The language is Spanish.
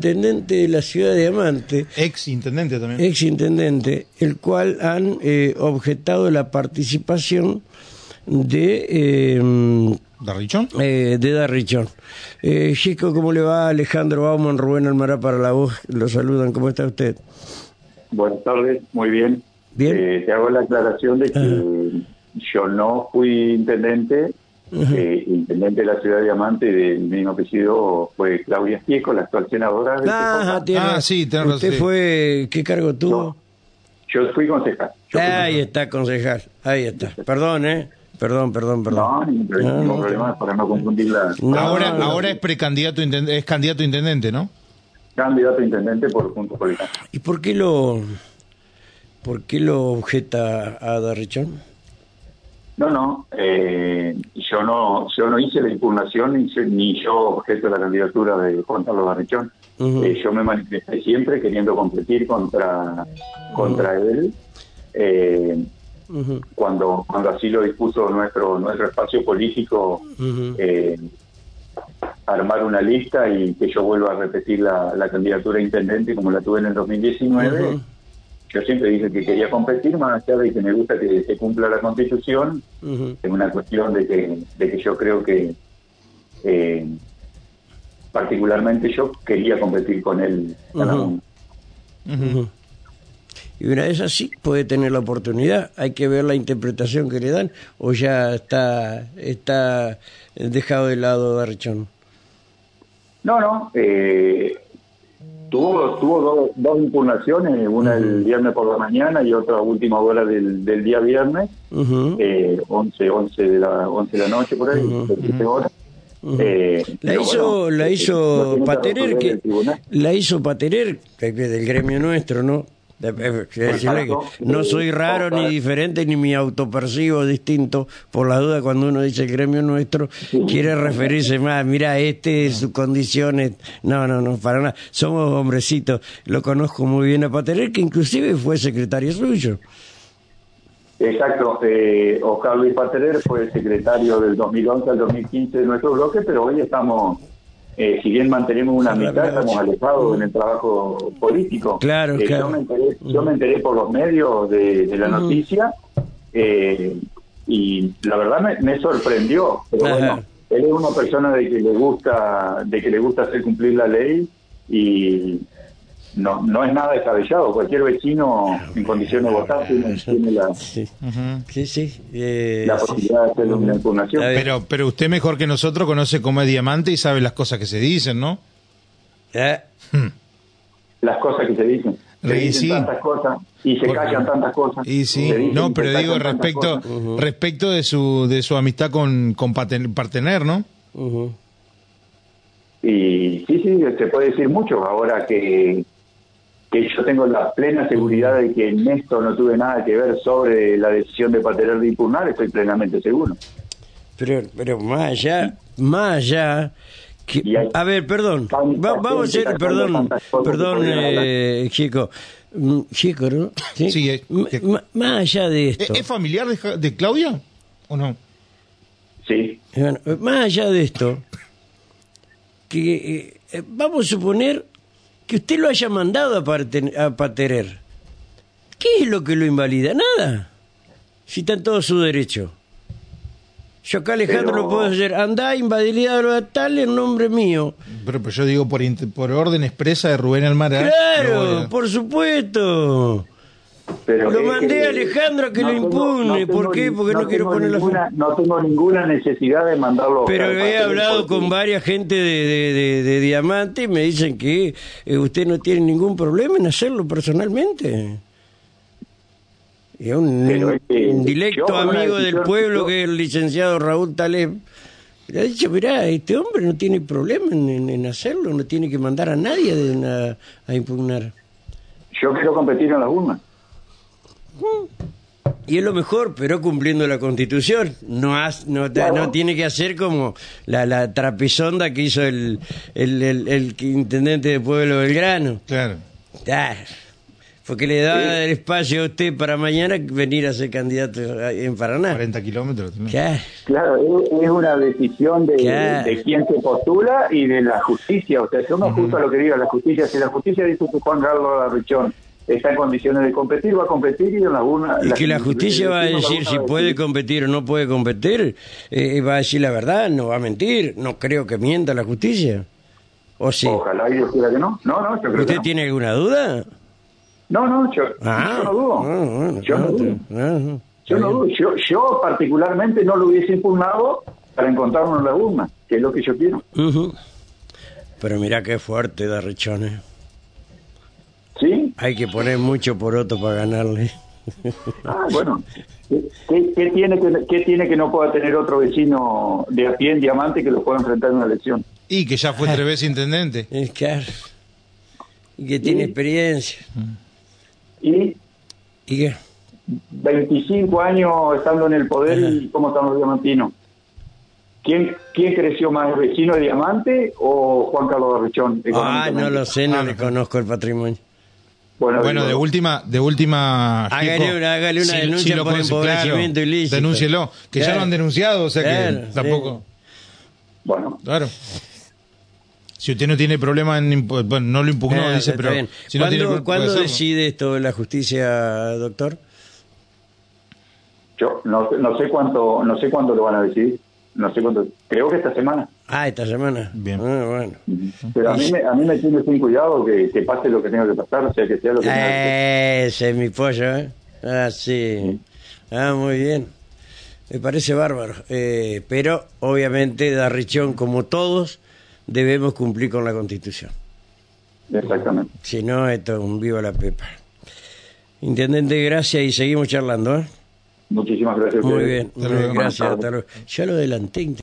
intendente de la ciudad de Diamante, Ex intendente también. ex intendente, el cual han eh, objetado la participación de eh, ¿Darrichón? eh, de Darrichón. Eh, Chico, ¿cómo le va? Alejandro Bauman, Rubén Almará para la voz, lo saludan, ¿cómo está usted? Buenas tardes, muy bien. Bien. Eh, te hago la aclaración de que yo no fui intendente, eh, intendente de la ciudad de Diamante y de mi apellido fue Claudia Esquieco, la actual senadora. de Ah, tiene- Ah, sí, tenés razón, ¿Usted sí. fue, qué cargo tuvo? Yo fui concejal. Yo fui Ahí está, concejal, ahí está. Perdón, ¿eh? Perdón, perdón, perdón. No, ningún problema, No, no. problema para no confundir la No, ahora, no. ahora es precandidato intendente, es candidato a intendente, ¿no? candidato a intendente por el Cambio. ¿Y por qué lo, por qué lo objeta a Darrichón? No, no, eh, yo no, yo no hice la impugnación ni, yo- ni yo objeto la candidatura de Juan Carlos Barrichón. Eh, yo me manifesté siempre queriendo competir contra, contra él. eh, cuando cuando así lo dispuso nuestro nuestro espacio político eh, armar una lista y que yo vuelva a repetir la, la candidatura a intendente como la tuve en el 2019 Ujú. Yo siempre dije que quería competir más allá de que me gusta que se cumpla la constitución es una cuestión de que de que yo creo que eh, particularmente yo quería competir con él. Y una vez así puede tener la oportunidad. Hay que ver la interpretación que le dan o ya está está dejado de lado Darrichón. No, no. Eh, tuvo tuvo dos, dos impugnaciones, una el viernes por la mañana y otra a última hora del, del día viernes, Ujú. eh, 11, 11 de la 11 de la noche por ahí, 17 horas. Eh, La hizo, bueno, la eh, hizo que Paterer, que la hizo Paterer, que es del gremio nuestro, ¿no? De- quiero decirle que Exacto. no soy raro ni diferente ni me autopercibo distinto. Por la duda, cuando uno dice el gremio nuestro, quiere referirse más. Mira, este es sus condiciones. No, no, no, para nada. Somos hombrecitos. Lo conozco muy bien a Paterer, que inclusive fue secretario suyo. Exacto, eh, Oscar Luis Paterer fue el secretario del 2011 al 2015 de nuestro bloque, pero hoy estamos, eh, si bien mantenemos una amistad, estamos alejados en el trabajo político. Claro, Eh, claro. Yo, me enteré, yo me enteré por los medios de, de la noticia eh, y la verdad me, me sorprendió, pero Ajá. bueno, él es una persona de que le gusta, de que le gusta hacer cumplir la ley y no, no es nada descabellado. Cualquier vecino en condiciones de votar tiene, tiene la, Sí, Ujú. sí. sí, eh, la sí. posibilidad de hacer una impugnación. Pero, pero usted mejor que nosotros conoce cómo es diamante y sabe las cosas que se dicen, ¿no? Eh, Las cosas que se dicen. Se Y dicen sí. tantas cosas y se callan tantas cosas. Y sí, no, pero digo respecto respecto de su de su amistad con con Partener, ¿no? Y sí, sí, se puede decir mucho. Ahora que, que yo tengo la plena seguridad de que en esto no tuve nada que ver sobre la decisión de Paterer de impugnar, estoy plenamente seguro. Pero, pero más allá, más allá. Que, a ver, perdón. Va- vamos a sacando perdón, perdón, eh, chico. Mm, Chico, ¿no? Sí, eh, que- ma- más allá de ¿Es, esto. es familiar de, Claudia o no? Sí, Bueno, eh, más allá de esto, que eh, eh, vamos a suponer que usted lo haya mandado a, Paterer. ¿Qué es lo que lo invalida? Nada. Si está en todo su derecho. Yo acá, Alejandro, Pero- lo puedo hacer. Andá, invalidado a tal en nombre mío. Pero, pero yo digo por por orden expresa de Rubén Almara. Claro, por supuesto. Pero Lo mandé a Alejandro a que lo impugne. tengo ¿Por qué? Porque no quiero poner la ninguna, No tengo ninguna necesidad de mandarlo. a Pero he hablado con varias gente de, de, de- de Diamante y me dicen que eh, usted no tiene ningún problema en hacerlo personalmente. Y es un, Pero es que un directo yo, amigo del pueblo yo- que es el licenciado Raúl Taleb. Le ha dicho, mirá, este hombre no tiene problema en, en- en hacerlo, no tiene que mandar a nadie de una- a impugnar. Yo quiero competir en las urnas. Y es lo mejor, pero cumpliendo la constitución. No, has- no, te- Claro. no tiene que hacer como la, la trapezonda que hizo el, el, el- el intendente de Pueblo Belgrano. Claro. Ah, Porque le da el espacio a usted para mañana venir a ser candidato en Paraná. 40 kilómetros. ¿no? Claro. Claro, es, una decisión de, Claro. de quién se postula y de la justicia. O sea, yo me ajusto a lo que diga la justicia. Si la justicia dice que Juan Carlos Arrechón está en condiciones de competir, va a competir y en la urna... Y que la justicia va a decir si puede decir. competir o no puede competir, eh, va a decir la verdad, no va a mentir. No creo que mienta la justicia. ¿O sí? Ojalá y Dios quiera que no. No, no, yo creo que ¿Usted no. tiene alguna duda? No, no, yo, Ah, yo no dudo. ah, bueno, yo no ah, dudo. Yo no dudo. Yo, yo particularmente no lo hubiese impugnado para encontrarnos en la urna, que es lo que yo quiero. Pero mira qué fuerte da Richones. ¿Sí? Hay que poner mucho poroto para ganarle. Ah, bueno. ¿Qué, tiene que, ¿Qué tiene que no pueda tener otro vecino de a pie en diamante que lo pueda enfrentar en una elección? Y que ya fue tres veces intendente. Es claro. Y que tiene experiencia. Y ¿Y qué? 25 años estando en el poder y cómo están los diamantinos. ¿Quién, ¿Quién creció más, el vecino de Diamante o Juan Carlos Arrechón? Ah, no lo sé, no Ah, le no. conozco el patrimonio. Bueno, Bueno, digo, de última, de última. Hágale una- hágale una denuncia lo por empobrecimiento ilícito. Denúncielo, que ya lo han denunciado, o sea Claro, que sí. tampoco. Bueno, Claro. Si usted no tiene problema en. Bueno, no lo impugnó, Ah, dice, pero. bien. Si no tiene ¿Cuándo, decide esto la justicia, doctor? yo no, sé- no sé cuánto no sé cuándo lo van a decidir. No sé cuánto. Creo que esta semana. Ah, esta semana. Bien. Ah, bueno. Pero a mí, me, a mí me tiene sin cuidado que, que pase lo que tenga que pasar, o sea, que sea lo que tenga que pasar. Ese es mi pollo, ¿eh? Ah, sí. Ah, muy bien. Me parece bárbaro. Eh, pero, obviamente, Darrichón, como todos, debemos cumplir con la Constitución. Exactamente. Si no, esto es un viva la pepa. Intendente, gracias y seguimos charlando, ¿eh? Muchísimas gracias. Muy bien, muy bien, gracias. Hasta luego. Ya lo adelanté.